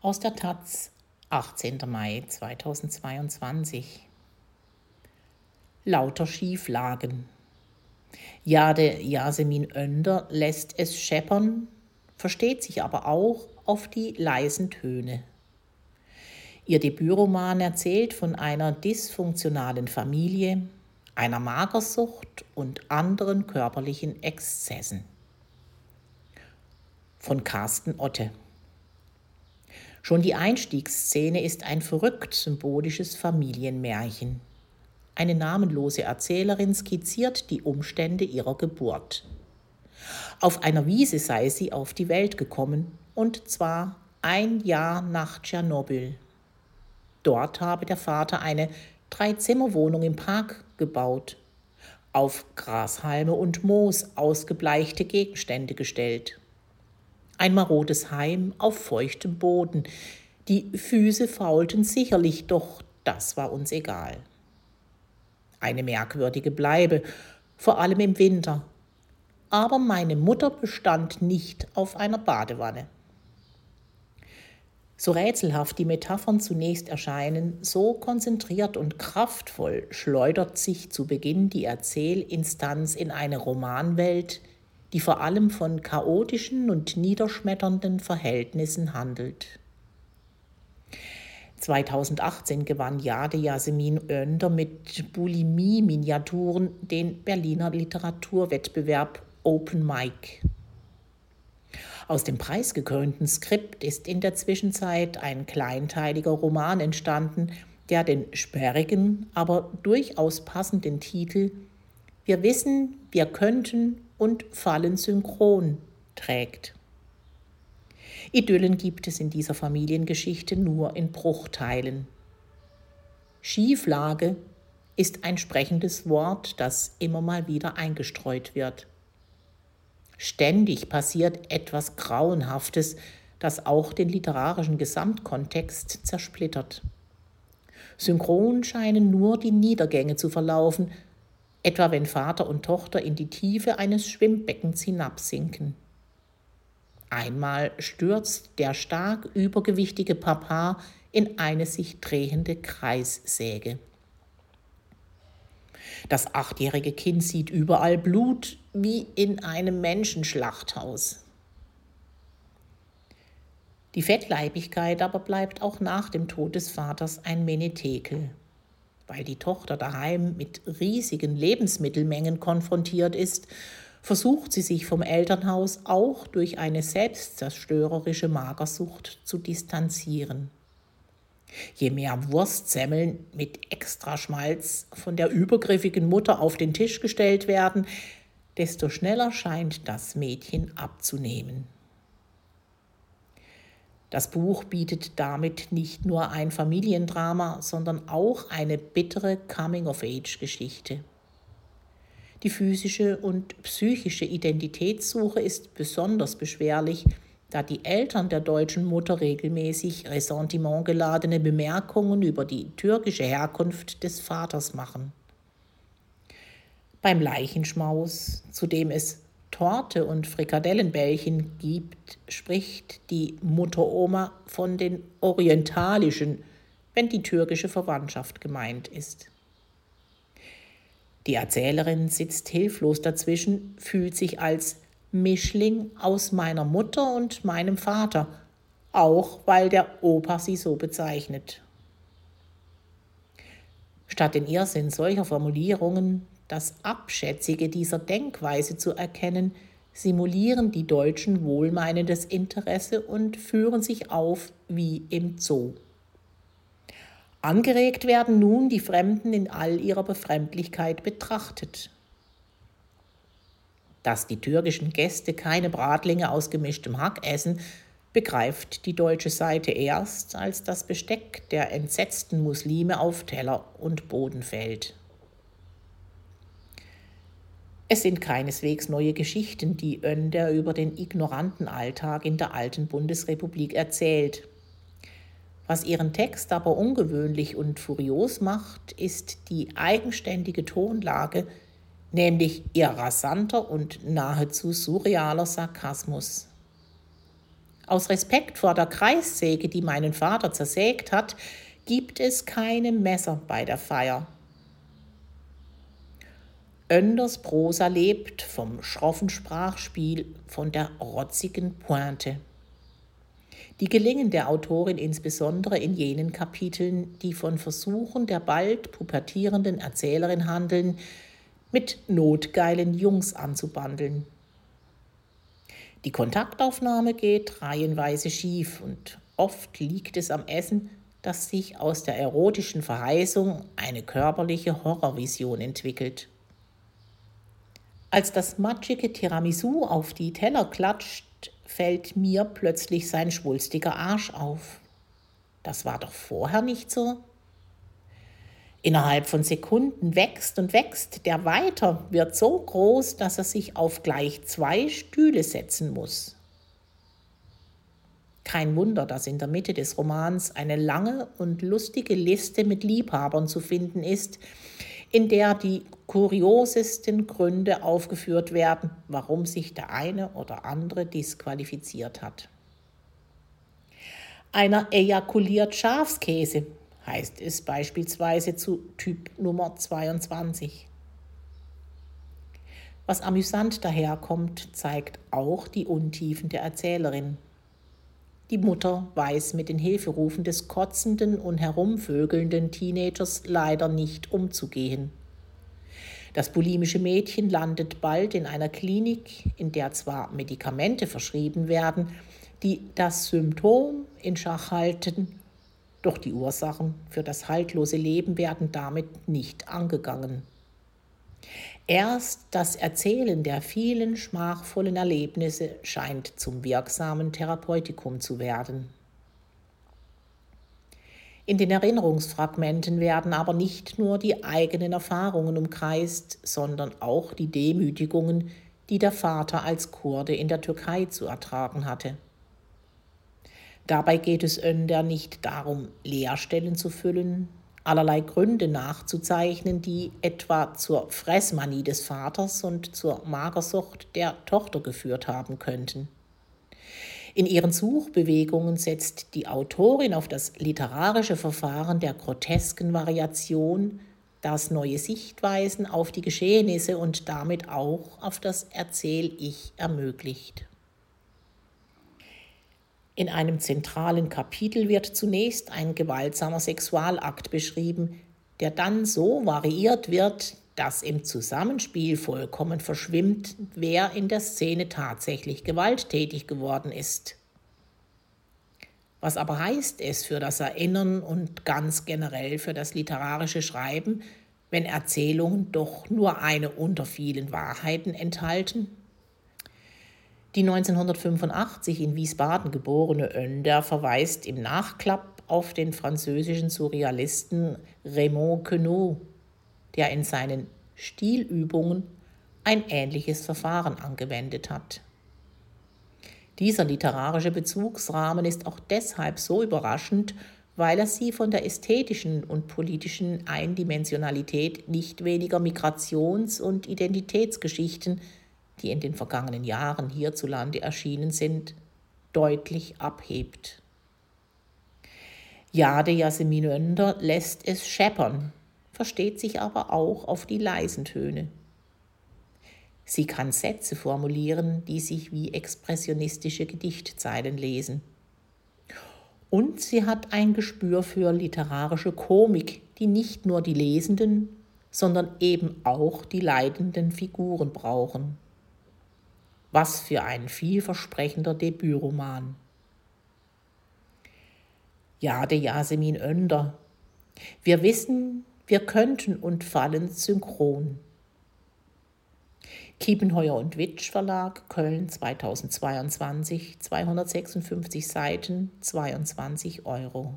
Aus der Taz, 18. Mai 2022. Lauter Schieflagen. Jade Yasemin Önder lässt es scheppern, versteht sich aber auch auf die leisen Töne. Ihr Debütroman erzählt von einer dysfunktionalen Familie, einer Magersucht und anderen körperlichen Exzessen. Von Carsten Otte. Schon die Einstiegsszene ist ein verrückt symbolisches Familienmärchen. Eine namenlose Erzählerin skizziert die Umstände ihrer Geburt. Auf einer Wiese sei sie auf die Welt gekommen, und zwar ein Jahr nach Tschernobyl. Dort habe der Vater eine Dreizimmerwohnung im Park gebaut, auf Grashalme und Moos ausgebleichte Gegenstände gestellt. Ein marodes Heim auf feuchtem Boden. Die Füße faulten sicherlich, doch das war uns egal. Eine merkwürdige Bleibe, vor allem im Winter. Aber meine Mutter bestand nicht auf einer Badewanne. So rätselhaft die Metaphern zunächst erscheinen, so konzentriert und kraftvoll schleudert sich zu Beginn die Erzählinstanz in eine Romanwelt, die vor allem von chaotischen und niederschmetternden Verhältnissen handelt. 2018 gewann Jade Yasemin Önder mit Bulimie-Miniaturen den Berliner Literaturwettbewerb Open Mic. Aus dem preisgekrönten Skript ist in der Zwischenzeit ein kleinteiliger Roman entstanden, der den sperrigen, aber durchaus passenden Titel Wir wissen, wir könnten und fallen synchron trägt. Idyllen gibt es in dieser Familiengeschichte nur in Bruchteilen. Schieflage ist ein sprechendes Wort, das immer mal wieder eingestreut wird. Ständig passiert etwas Grauenhaftes, das auch den literarischen Gesamtkontext zersplittert. Synchron scheinen nur die Niedergänge zu verlaufen, etwa wenn Vater und Tochter in die Tiefe eines Schwimmbeckens hinabsinken. Einmal stürzt der stark übergewichtige Papa in eine sich drehende Kreissäge. Das achtjährige Kind sieht überall Blut wie in einem Menschenschlachthaus. Die Fettleibigkeit aber bleibt auch nach dem Tod des Vaters ein Menetekel. Weil die Tochter daheim mit riesigen Lebensmittelmengen konfrontiert ist, versucht sie sich vom Elternhaus auch durch eine selbstzerstörerische Magersucht zu distanzieren. Je mehr Wurstsemmeln mit Extraschmalz von der übergriffigen Mutter auf den Tisch gestellt werden, desto schneller scheint das Mädchen abzunehmen. Das Buch bietet damit nicht nur ein Familiendrama, sondern auch eine bittere Coming-of-Age-Geschichte. Die physische und psychische Identitätssuche ist besonders beschwerlich, da die Eltern der deutschen Mutter regelmäßig ressentimentgeladene Bemerkungen über die türkische Herkunft des Vaters machen. Beim Leichenschmaus, zu dem es Torte und Frikadellenbällchen gibt, spricht die Mutteroma von den orientalischen, wenn die türkische Verwandtschaft gemeint ist. Die Erzählerin sitzt hilflos dazwischen, fühlt sich als Mischling aus meiner Mutter und meinem Vater, auch weil der Opa sie so bezeichnet. Statt den Irrsinn solcher Formulierungen, das Abschätzige dieser Denkweise zu erkennen, simulieren die Deutschen wohlmeinendes Interesse und führen sich auf wie im Zoo. Angeregt werden nun die Fremden in all ihrer Befremdlichkeit betrachtet dass die türkischen Gäste keine Bratlinge aus gemischtem Hack essen, begreift die deutsche Seite erst, als das Besteck der entsetzten Muslime auf Teller und Boden fällt. Es sind keineswegs neue Geschichten, die Önder über den ignoranten Alltag in der alten Bundesrepublik erzählt. Was ihren Text aber ungewöhnlich und furios macht, ist die eigenständige Tonlage, nämlich ihr rasanter und nahezu surrealer Sarkasmus. Aus Respekt vor der Kreissäge, die meinen Vater zersägt hat, gibt es keine Messer bei der Feier. Önders Prosa lebt vom schroffen Sprachspiel, von der rotzigen Pointe. Die gelingen der Autorin insbesondere in jenen Kapiteln, die von Versuchen der bald pubertierenden Erzählerin handeln, mit notgeilen Jungs anzubandeln. Die Kontaktaufnahme geht reihenweise schief und oft liegt es am Essen, dass sich aus der erotischen Verheißung eine körperliche Horrorvision entwickelt. Als das matschige Tiramisu auf die Teller klatscht, fällt mir plötzlich sein schwulstiger Arsch auf. Das war doch vorher nicht so. Innerhalb von Sekunden wächst und wächst der weiter, wird so groß, dass er sich auf gleich zwei Stühle setzen muss. Kein Wunder, dass in der Mitte des Romans eine lange und lustige Liste mit Liebhabern zu finden ist, in der die kuriosesten Gründe aufgeführt werden, warum sich der eine oder andere disqualifiziert hat. Einer ejakuliert Schafskäse, heißt es beispielsweise zu Typ Nummer 22. Was amüsant daherkommt, zeigt auch die Untiefen der Erzählerin. Die Mutter weiß mit den Hilferufen des kotzenden und herumvögelnden Teenagers leider nicht umzugehen. Das bulimische Mädchen landet bald in einer Klinik, in der zwar Medikamente verschrieben werden, die das Symptom in Schach halten, doch die Ursachen für das haltlose Leben werden damit nicht angegangen. Erst das Erzählen der vielen schmachvollen Erlebnisse scheint zum wirksamen Therapeutikum zu werden. In den Erinnerungsfragmenten werden aber nicht nur die eigenen Erfahrungen umkreist, sondern auch die Demütigungen, die der Vater als Kurde in der Türkei zu ertragen hatte. Dabei geht es Önder nicht darum, Leerstellen zu füllen, allerlei Gründe nachzuzeichnen, die etwa zur Fressmanie des Vaters und zur Magersucht der Tochter geführt haben könnten. In ihren Suchbewegungen setzt die Autorin auf das literarische Verfahren der grotesken Variation, das neue Sichtweisen auf die Geschehnisse und damit auch auf das Erzähl-Ich ermöglicht. In einem zentralen Kapitel wird zunächst ein gewaltsamer Sexualakt beschrieben, der dann so variiert wird, dass im Zusammenspiel vollkommen verschwimmt, wer in der Szene tatsächlich gewalttätig geworden ist. Was aber heißt es für das Erinnern und ganz generell für das literarische Schreiben, wenn Erzählungen doch nur eine unter vielen Wahrheiten enthalten? Die 1985 in Wiesbaden geborene Önder verweist im Nachklapp auf den französischen Surrealisten Raymond Queneau, der in seinen Stilübungen ein ähnliches Verfahren angewendet hat. Dieser literarische Bezugsrahmen ist auch deshalb so überraschend, weil er sie von der ästhetischen und politischen Eindimensionalität nicht weniger Migrations- und Identitätsgeschichten die in den vergangenen Jahren hierzulande erschienen sind, deutlich abhebt. Jade Yasemin Önder lässt es scheppern, versteht sich aber auch auf die leisen Töne. Sie kann Sätze formulieren, die sich wie expressionistische Gedichtzeilen lesen. Und sie hat ein Gespür für literarische Komik, die nicht nur die Lesenden, sondern eben auch die leidenden Figuren brauchen. Was für ein vielversprechender Debütroman. Jade Yasemin Önder. Wir wissen, wir könnten und fallen synchron. Kiepenheuer und Witsch Verlag, Köln 2022, 256 Seiten, 22 Euro.